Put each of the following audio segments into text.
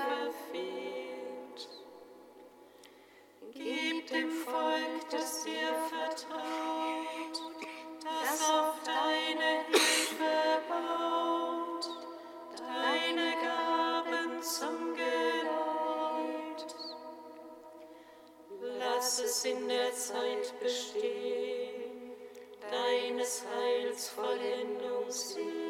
verfehlt. Gib dem Volk, das dir vertraut, das auf deine Hilfe baut, deine Gaben zum Geleit. Lass es in der Zeit bestehen, deines Heils Vollendung sehen.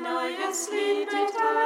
neues Lied mit allen.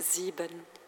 7.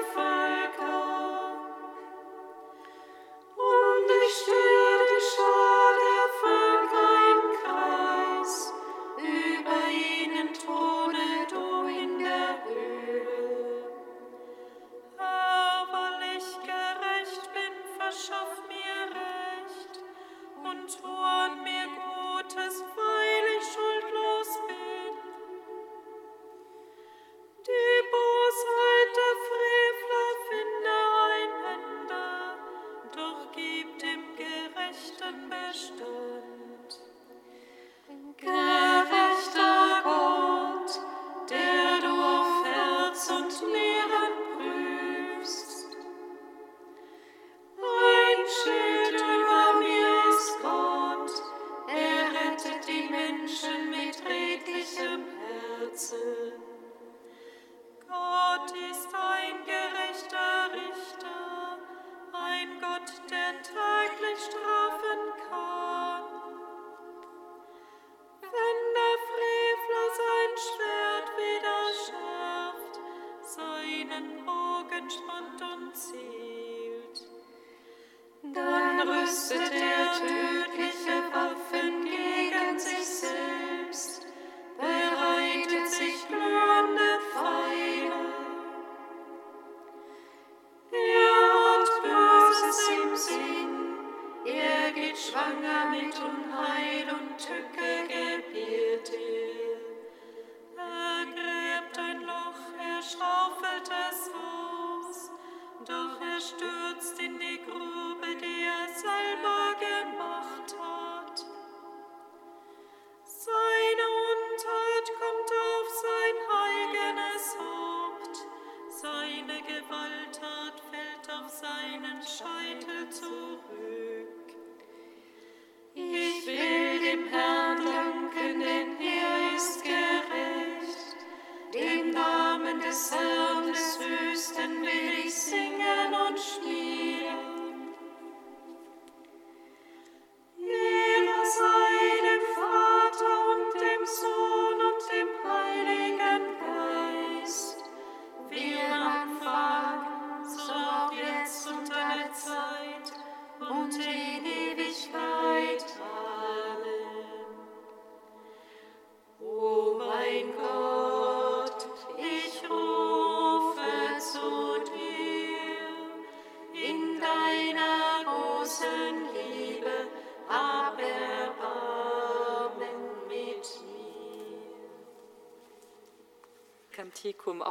sacrifice.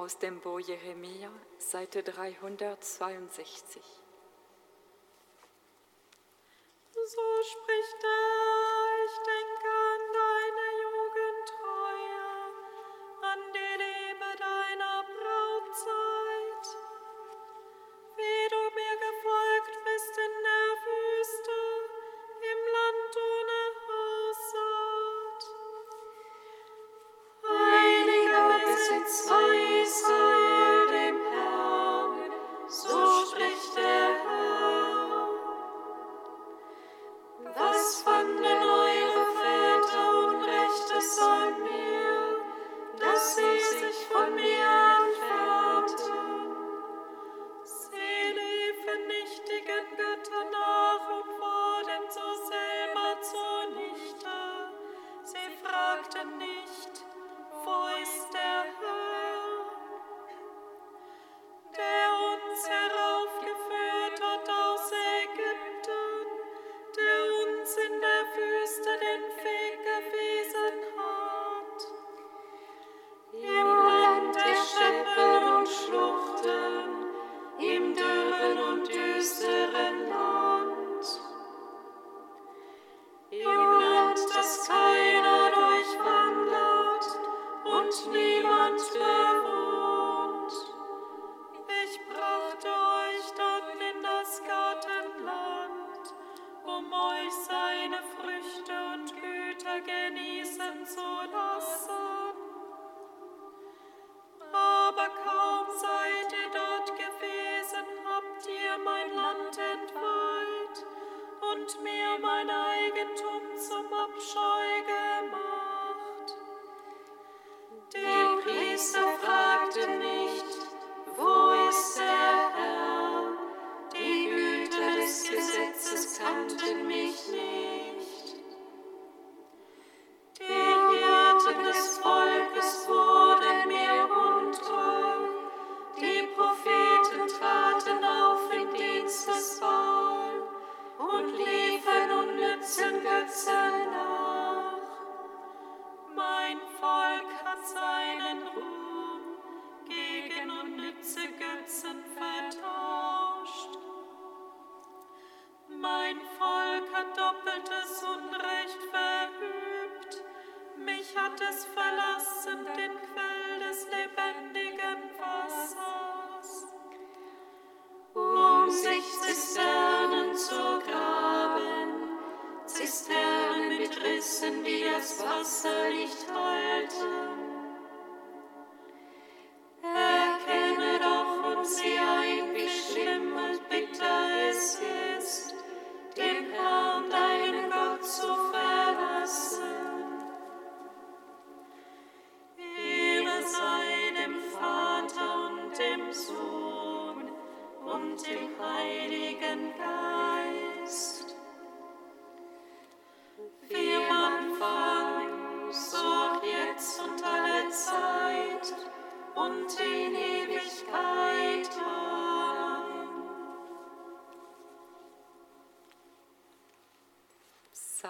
aus dem Bo Jeremia, Seite 362. Im dürren und düsteren Land. doppeltes Unrecht verübt. Mich hat es verlassen, den Quell des lebendigen Wassers. Um sich Zisternen zu graben, Zisternen mit Rissen, die das Wasser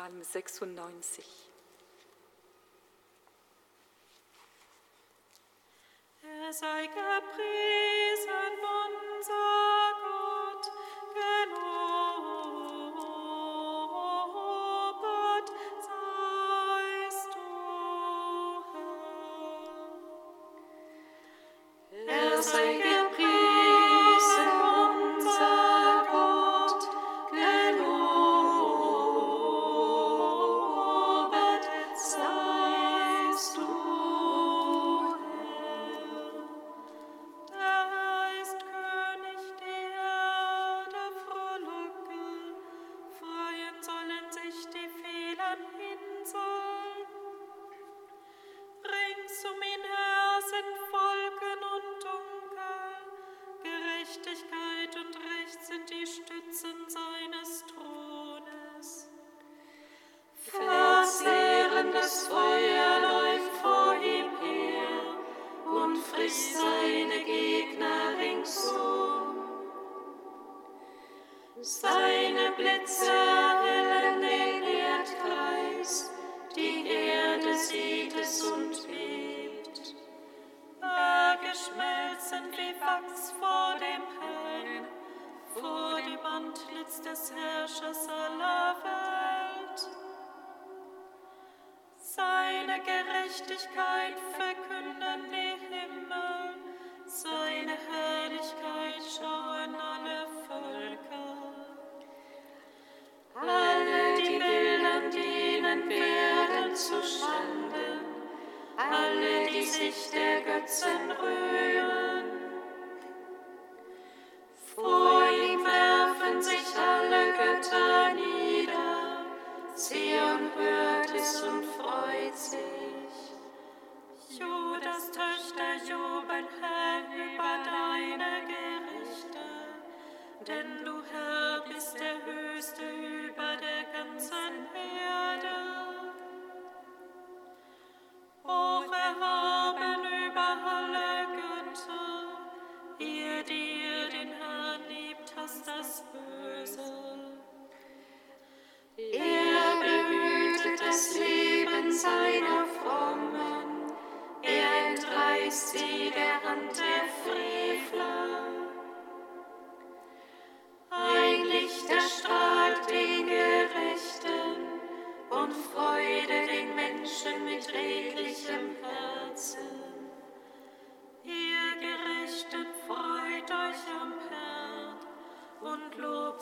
Psalm 96. Er sei gepriesen. Say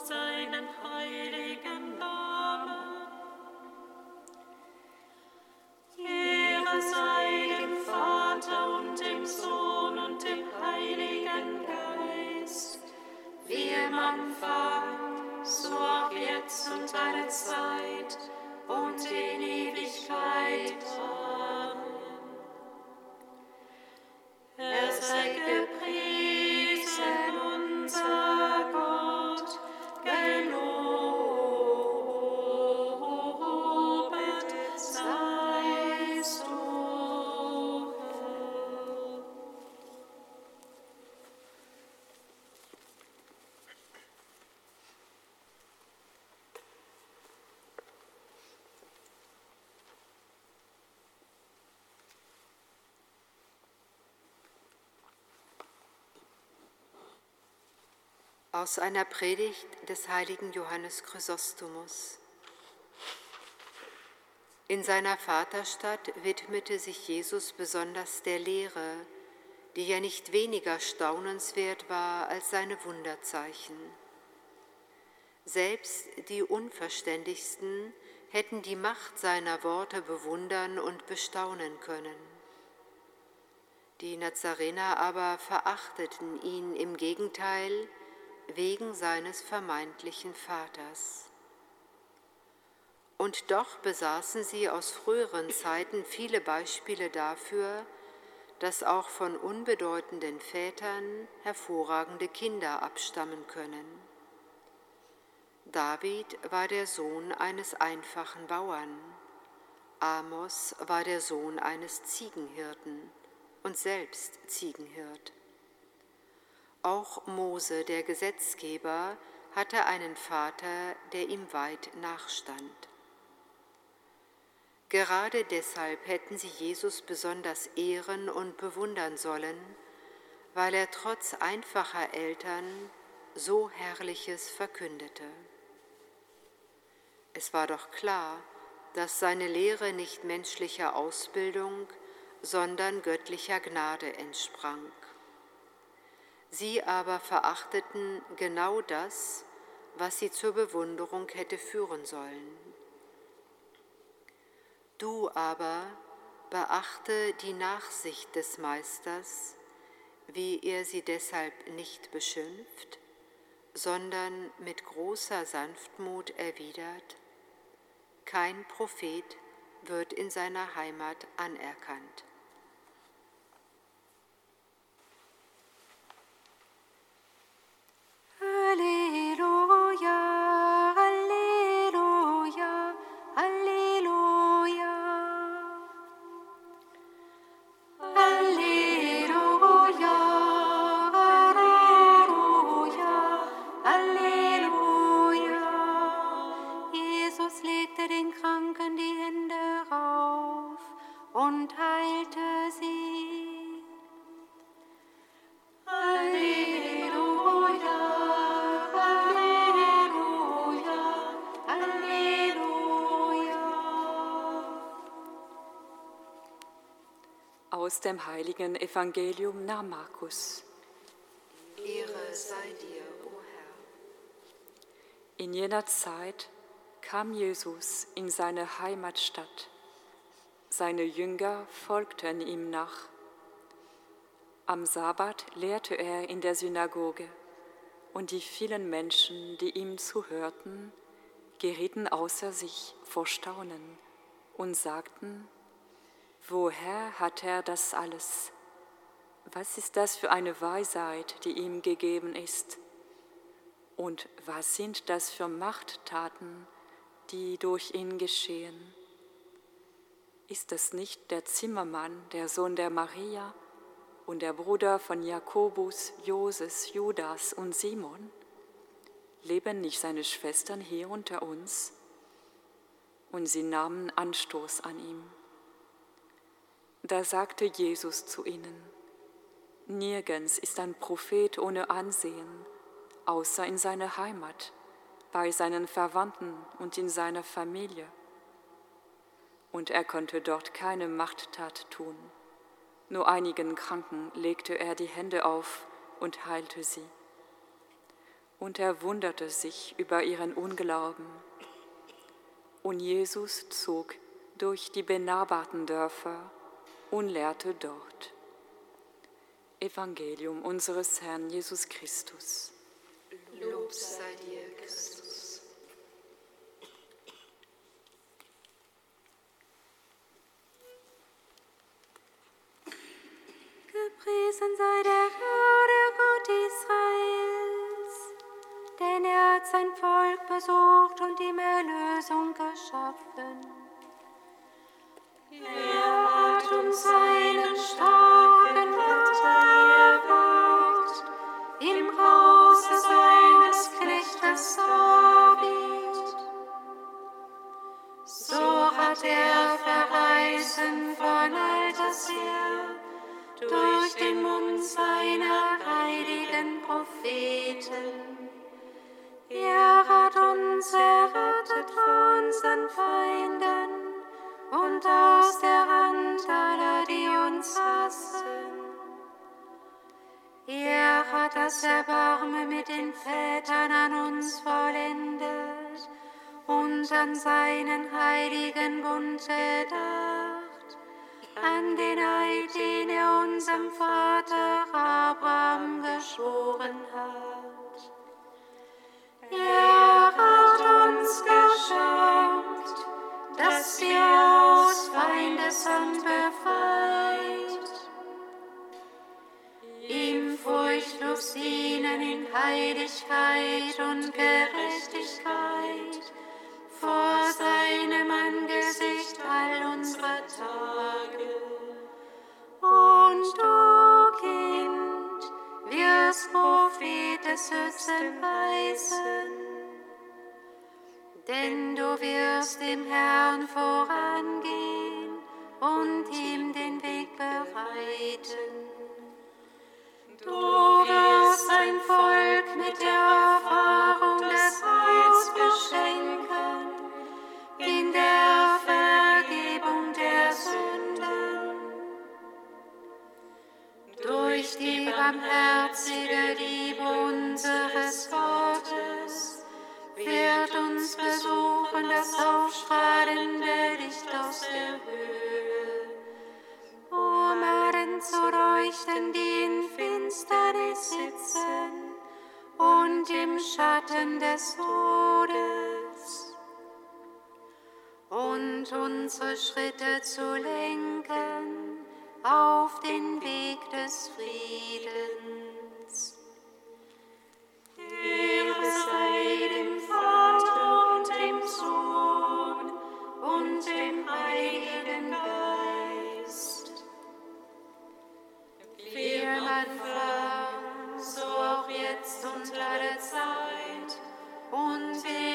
seinen heiligen Aus einer Predigt des heiligen Johannes Chrysostomus. In seiner Vaterstadt widmete sich Jesus besonders der Lehre, die ja nicht weniger staunenswert war als seine Wunderzeichen. Selbst die Unverständigsten hätten die Macht seiner Worte bewundern und bestaunen können. Die Nazarener aber verachteten ihn im Gegenteil wegen seines vermeintlichen Vaters. Und doch besaßen sie aus früheren Zeiten viele Beispiele dafür, dass auch von unbedeutenden Vätern hervorragende Kinder abstammen können. David war der Sohn eines einfachen Bauern. Amos war der Sohn eines Ziegenhirten und selbst Ziegenhirt. Auch Mose, der Gesetzgeber, hatte einen Vater, der ihm weit nachstand. Gerade deshalb hätten sie Jesus besonders ehren und bewundern sollen, weil er trotz einfacher Eltern so Herrliches verkündete. Es war doch klar, dass seine Lehre nicht menschlicher Ausbildung, sondern göttlicher Gnade entsprang. Sie aber verachteten genau das, was sie zur Bewunderung hätte führen sollen. Du aber beachte die Nachsicht des Meisters, wie er sie deshalb nicht beschimpft, sondern mit großer Sanftmut erwidert, kein Prophet wird in seiner Heimat anerkannt. Alléluia. Aus dem heiligen Evangelium nach Markus. Ehre sei dir, o Herr. In jener Zeit kam Jesus in seine Heimatstadt. Seine Jünger folgten ihm nach. Am Sabbat lehrte er in der Synagoge, und die vielen Menschen, die ihm zuhörten, gerieten außer sich vor Staunen und sagten, Woher hat er das alles? Was ist das für eine Weisheit, die ihm gegeben ist? Und was sind das für Machttaten, die durch ihn geschehen? Ist das nicht der Zimmermann, der Sohn der Maria und der Bruder von Jakobus, Joses, Judas und Simon? Leben nicht seine Schwestern hier unter uns? Und sie nahmen Anstoß an ihm. Da sagte Jesus zu ihnen, Nirgends ist ein Prophet ohne Ansehen, außer in seiner Heimat, bei seinen Verwandten und in seiner Familie. Und er konnte dort keine Machttat tun. Nur einigen Kranken legte er die Hände auf und heilte sie. Und er wunderte sich über ihren Unglauben. Und Jesus zog durch die benachbarten Dörfer und lehrte dort. Evangelium unseres Herrn Jesus Christus. Lob sei dir, Christus. Gepriesen sei der Herr, der Gott Israels, denn er hat sein Volk besucht und ihm Erlösung geschaffen. Das Erbarmen mit den Vätern an uns vollendet und an seinen heiligen Bund gedacht, an den Eid, den er unserem Vater Abraham geschworen hat. Er hat uns geschenkt, dass wir aus Feindeshand befreit, dienen in Heiligkeit und Gerechtigkeit vor seinem Angesicht all unsere Tage. Und du, Kind, wirst Prophetes Hützen weisen, denn du wirst dem Herrn vorangehen und ihm den Weg bereiten. Du wirst ein Volk mit der Erfahrung des Heils beschenken, in der Vergebung der Sünden. Durch die barmherzige Liebe unseres Gottes wird uns besuchen das aufstrahlende Licht aus der Höhe, zu leuchten, die in Finsternis sitzen und im Schatten des Todes, und unsere Schritte zu lenken auf den Weg des Friedens. Ehre Anfang, so auch jetzt und alle Zeit. Und in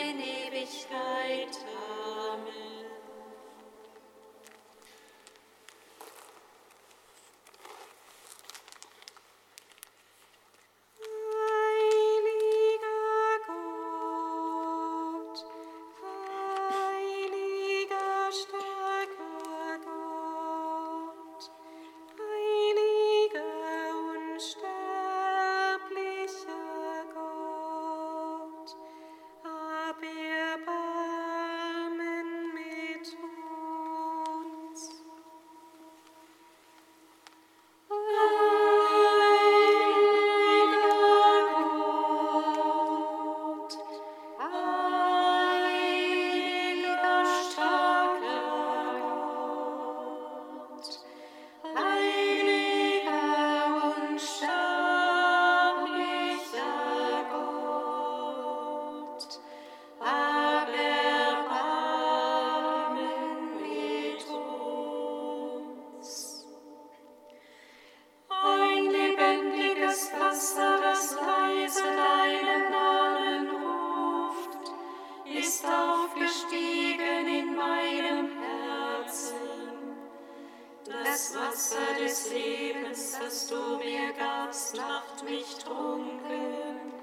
Das Wasser des Lebens, das du mir gabst, macht mich trunken.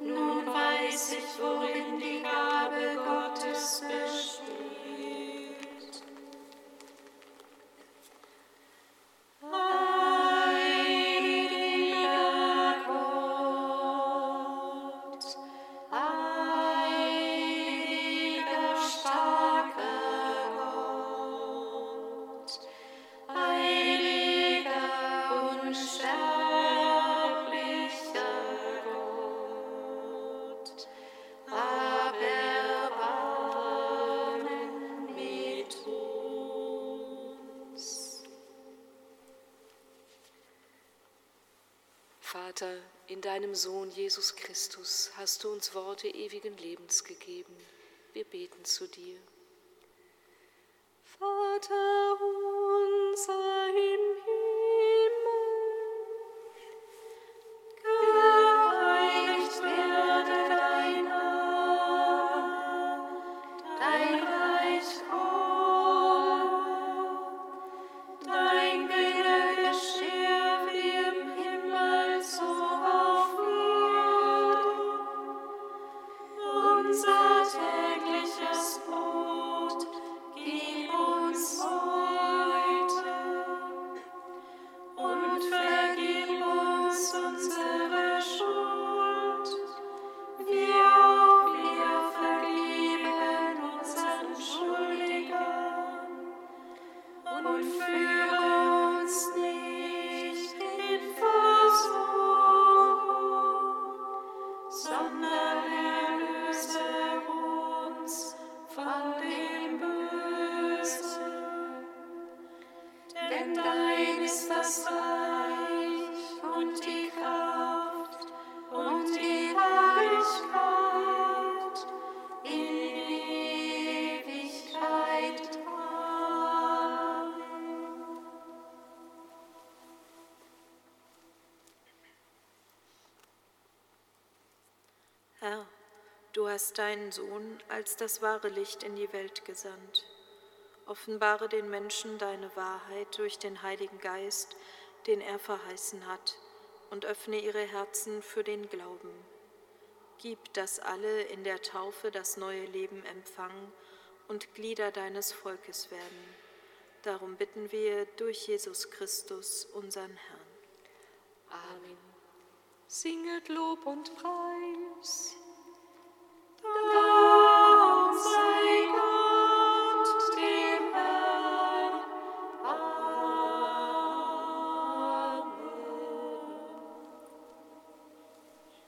Nun weiß ich, worin die Gabe Gottes besteht. Deinem Sohn Jesus Christus hast du uns Worte ewigen Lebens gegeben. Wir beten zu dir. Hast deinen Sohn als das wahre Licht in die Welt gesandt. Offenbare den Menschen deine Wahrheit durch den Heiligen Geist, den er verheißen hat, und öffne ihre Herzen für den Glauben. Gib, dass alle in der Taufe das neue Leben empfangen und Glieder deines Volkes werden. Darum bitten wir durch Jesus Christus, unseren Herrn. Amen. Singet Lob und Preis.